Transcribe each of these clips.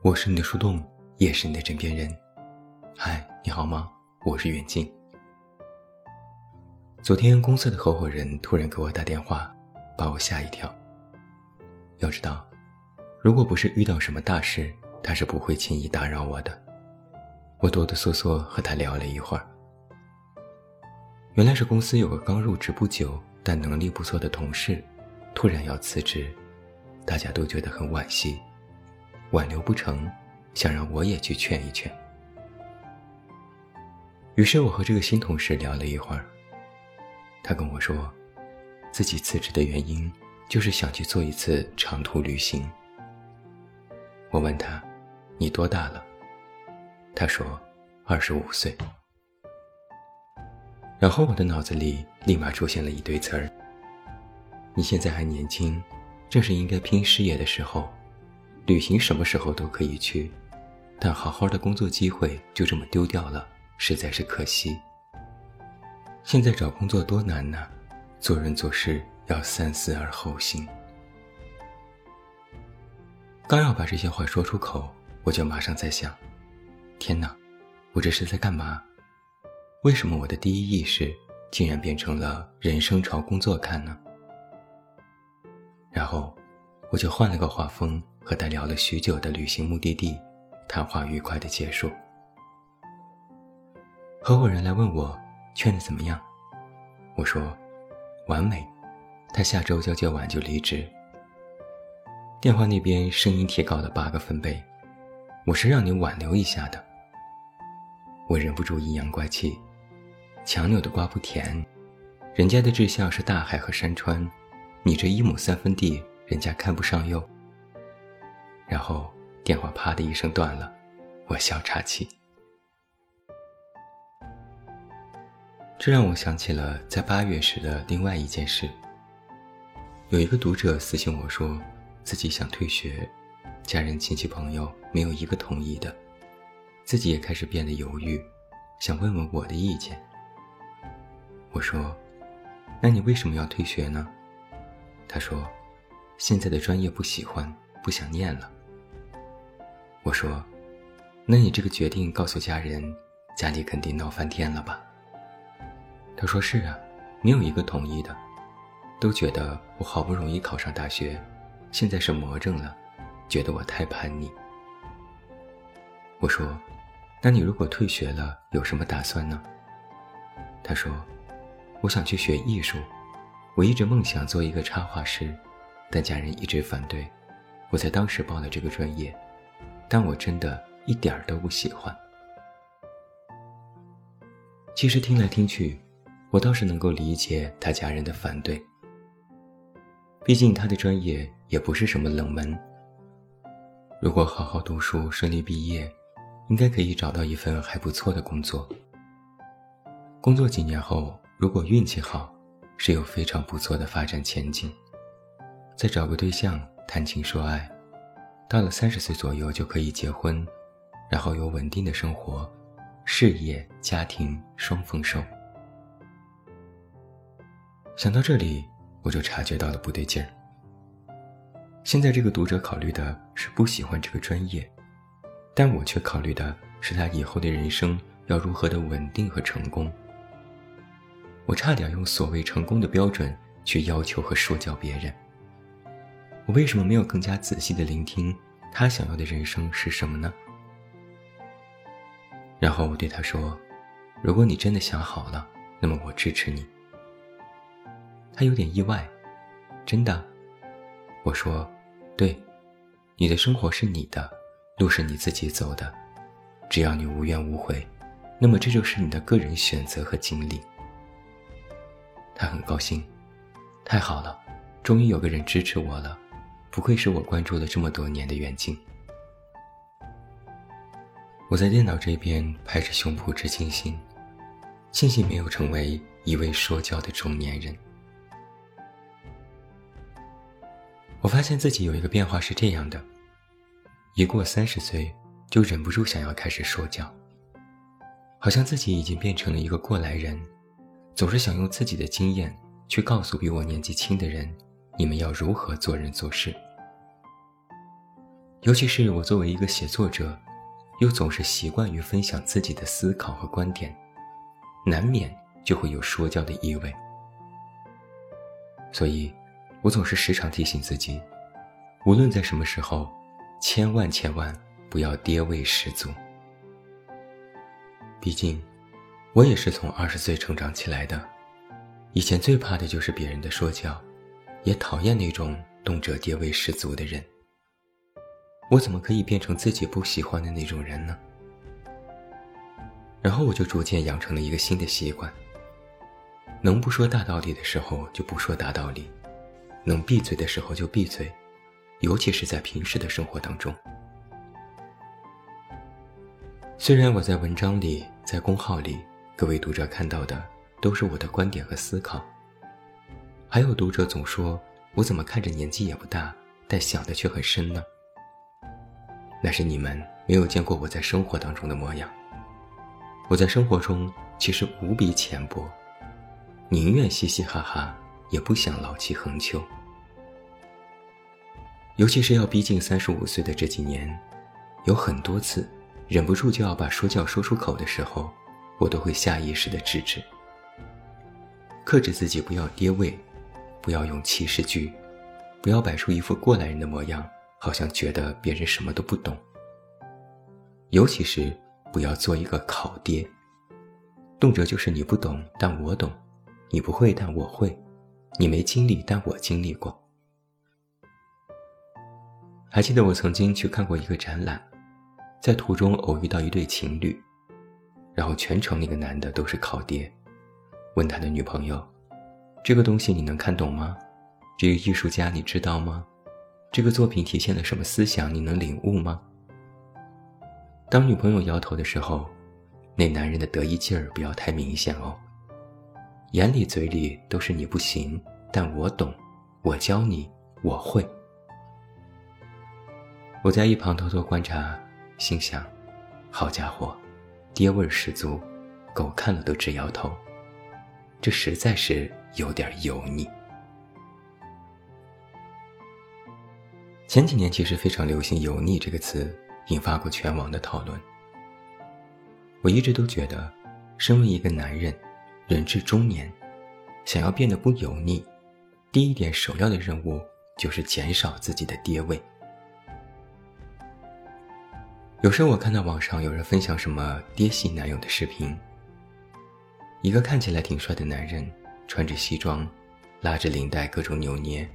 我是你的树洞，也是你的枕边人。嗨，你好吗？我是远近。昨天公司的合伙人突然给我打电话，把我吓一跳。要知道，如果不是遇到什么大事，他是不会轻易打扰我的。我哆哆嗦嗦和他聊了一会儿。原来是公司有个刚入职不久但能力不错的同事，突然要辞职，大家都觉得很惋惜。挽留不成，想让我也去劝一劝。于是我和这个新同事聊了一会儿，他跟我说，自己辞职的原因就是想去做一次长途旅行。我问他：“你多大了？”他说：“二十五岁。”然后我的脑子里立马出现了一堆词儿：“你现在还年轻，正是应该拼事业的时候。”旅行什么时候都可以去，但好好的工作机会就这么丢掉了，实在是可惜。现在找工作多难呐，做人做事要三思而后行。刚要把这些话说出口，我就马上在想：天哪，我这是在干嘛？为什么我的第一意识竟然变成了人生朝工作看呢？然后，我就换了个画风。和他聊了许久的旅行目的地，谈话愉快的结束。合伙人来问我劝的怎么样，我说完美，他下周交接完就离职。电话那边声音提高了八个分贝，我是让你挽留一下的。我忍不住阴阳怪气，强扭的瓜不甜，人家的志向是大海和山川，你这一亩三分地，人家看不上哟。然后电话啪的一声断了，我笑岔气。这让我想起了在八月时的另外一件事。有一个读者私信我说，自己想退学，家人亲戚朋友没有一个同意的，自己也开始变得犹豫，想问问我的意见。我说：“那你为什么要退学呢？”他说：“现在的专业不喜欢，不想念了。”我说：“那你这个决定告诉家人，家里肯定闹翻天了吧？”他说：“是啊，没有一个同意的，都觉得我好不容易考上大学，现在是魔怔了，觉得我太叛逆。”我说：“那你如果退学了，有什么打算呢？”他说：“我想去学艺术，我一直梦想做一个插画师，但家人一直反对，我在当时报了这个专业。”但我真的一点儿都不喜欢。其实听来听去，我倒是能够理解他家人的反对。毕竟他的专业也不是什么冷门。如果好好读书，顺利毕业，应该可以找到一份还不错的工作。工作几年后，如果运气好，是有非常不错的发展前景。再找个对象，谈情说爱。到了三十岁左右就可以结婚，然后有稳定的生活，事业家庭双丰收。想到这里，我就察觉到了不对劲儿。现在这个读者考虑的是不喜欢这个专业，但我却考虑的是他以后的人生要如何的稳定和成功。我差点用所谓成功的标准去要求和说教别人。我为什么没有更加仔细的聆听他想要的人生是什么呢？然后我对他说：“如果你真的想好了，那么我支持你。”他有点意外，真的？我说：“对，你的生活是你的，路是你自己走的，只要你无怨无悔，那么这就是你的个人选择和经历。”他很高兴，太好了，终于有个人支持我了。不愧是我关注了这么多年的远近。我在电脑这边拍着胸脯直庆幸，庆幸没有成为一位说教的中年人。我发现自己有一个变化是这样的：一过三十岁，就忍不住想要开始说教，好像自己已经变成了一个过来人，总是想用自己的经验去告诉比我年纪轻的人。你们要如何做人做事？尤其是我作为一个写作者，又总是习惯于分享自己的思考和观点，难免就会有说教的意味。所以，我总是时常提醒自己，无论在什么时候，千万千万不要爹味十足。毕竟，我也是从二十岁成长起来的，以前最怕的就是别人的说教，也讨厌那种动辄爹味十足的人。我怎么可以变成自己不喜欢的那种人呢？然后我就逐渐养成了一个新的习惯：能不说大道理的时候就不说大道理，能闭嘴的时候就闭嘴，尤其是在平时的生活当中。虽然我在文章里、在公号里，各位读者看到的都是我的观点和思考，还有读者总说我怎么看着年纪也不大，但想的却很深呢？那是你们没有见过我在生活当中的模样。我在生活中其实无比浅薄，宁愿嘻嘻哈哈，也不想老气横秋。尤其是要逼近三十五岁的这几年，有很多次忍不住就要把说教说出口的时候，我都会下意识的制止，克制自己不要跌位，不要用祈使句，不要摆出一副过来人的模样。好像觉得别人什么都不懂，尤其是不要做一个考爹，动辄就是你不懂，但我懂；你不会，但我会；你没经历，但我经历过。还记得我曾经去看过一个展览，在途中偶遇到一对情侣，然后全程那个男的都是考爹，问他的女朋友：“这个东西你能看懂吗？这个艺术家你知道吗？”这个作品体现了什么思想？你能领悟吗？当女朋友摇头的时候，那男人的得意劲儿不要太明显哦。眼里嘴里都是你不行，但我懂，我教你，我会。我在一旁偷偷观察，心想：好家伙，爹味儿十足，狗看了都直摇头。这实在是有点油腻。前几年其实非常流行“油腻”这个词，引发过全网的讨论。我一直都觉得，身为一个男人，人至中年，想要变得不油腻，第一点首要的任务就是减少自己的爹味。有时候我看到网上有人分享什么爹系男友的视频，一个看起来挺帅的男人，穿着西装，拉着领带各种扭捏，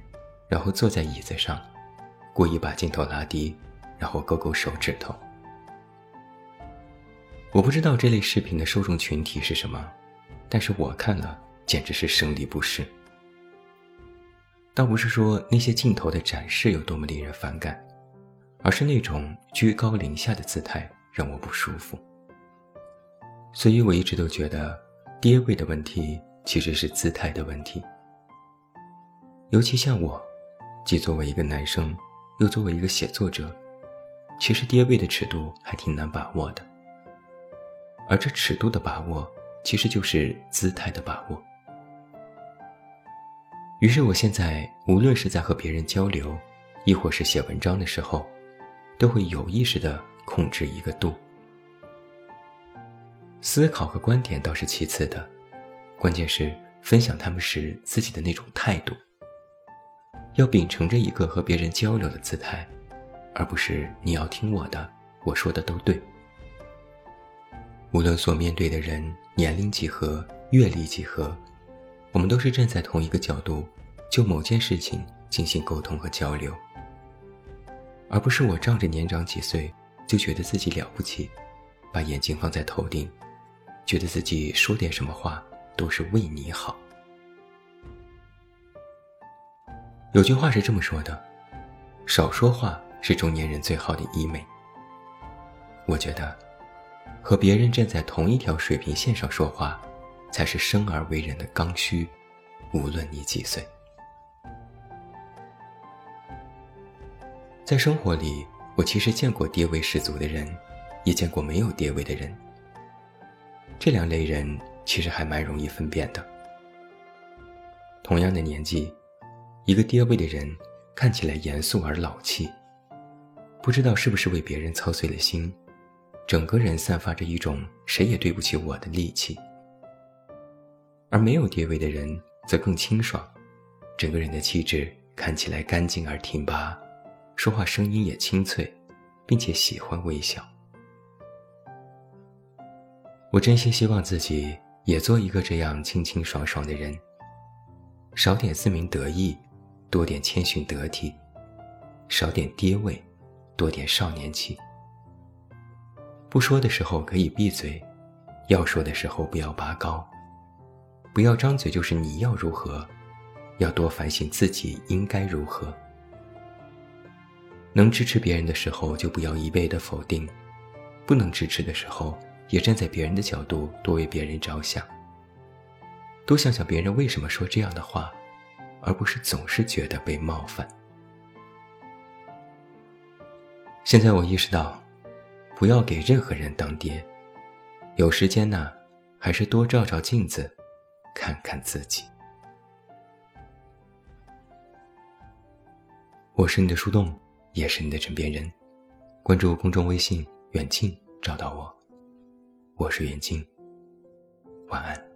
然后坐在椅子上。故意把镜头拉低，然后勾勾手指头。我不知道这类视频的受众群体是什么，但是我看了简直是生理不适。倒不是说那些镜头的展示有多么令人反感，而是那种居高临下的姿态让我不舒服。所以我一直都觉得，爹味的问题其实是姿态的问题。尤其像我，既作为一个男生。又作为一个写作者，其实爹味的尺度还挺难把握的。而这尺度的把握，其实就是姿态的把握。于是，我现在无论是在和别人交流，亦或是写文章的时候，都会有意识的控制一个度。思考和观点倒是其次的，关键是分享他们时自己的那种态度。要秉承着一个和别人交流的姿态，而不是你要听我的，我说的都对。无论所面对的人年龄几何、阅历几何，我们都是站在同一个角度，就某件事情进行沟通和交流，而不是我仗着年长几岁就觉得自己了不起，把眼睛放在头顶，觉得自己说点什么话都是为你好。有句话是这么说的：“少说话是中年人最好的医美。”我觉得，和别人站在同一条水平线上说话，才是生而为人的刚需。无论你几岁，在生活里，我其实见过爹味十足的人，也见过没有爹味的人。这两类人其实还蛮容易分辨的。同样的年纪。一个爹味的人看起来严肃而老气，不知道是不是为别人操碎了心，整个人散发着一种谁也对不起我的戾气。而没有爹位的人则更清爽，整个人的气质看起来干净而挺拔，说话声音也清脆，并且喜欢微笑。我真心希望自己也做一个这样清清爽爽的人，少点自鸣得意，多点谦逊得体，少点爹味，多点少年气。不说的时候可以闭嘴，要说的时候不要拔高，不要张嘴就是你要如何，要多反省自己应该如何。能支持别人的时候就不要一味的否定，不能支持的时候。也站在别人的角度，多为别人着想，多想想别人为什么说这样的话，而不是总是觉得被冒犯。现在我意识到，不要给任何人当爹。有时间呢，还是多照照镜子，看看自己。我是你的树洞，也是你的枕边人。关注公众微信“远近”，找到我。我是袁静，晚安。